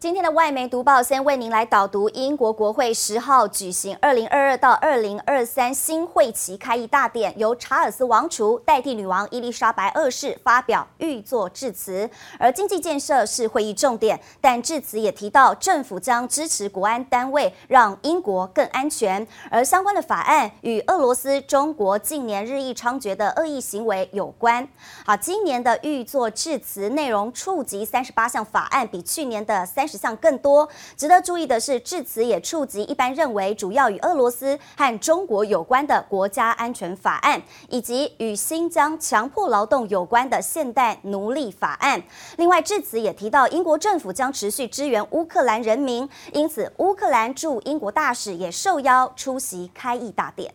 今天的外媒读报先为您来导读英国国会十号举行二零二二到二零二三新会期开议大典，由查尔斯王储代替女王伊丽莎白二世发表御作致辞。而经济建设是会议重点，但致辞也提到政府将支持国安单位，让英国更安全。而相关的法案与俄罗斯、中国近年日益猖獗的恶意行为有关。好，今年的御作致辞内容触及三十八项法案，比去年的三。十项更多。值得注意的是，致辞也触及一般认为主要与俄罗斯和中国有关的国家安全法案，以及与新疆强迫劳动有关的现代奴隶法案。另外，致辞也提到英国政府将持续支援乌克兰人民，因此乌克兰驻英国大使也受邀出席开议大典。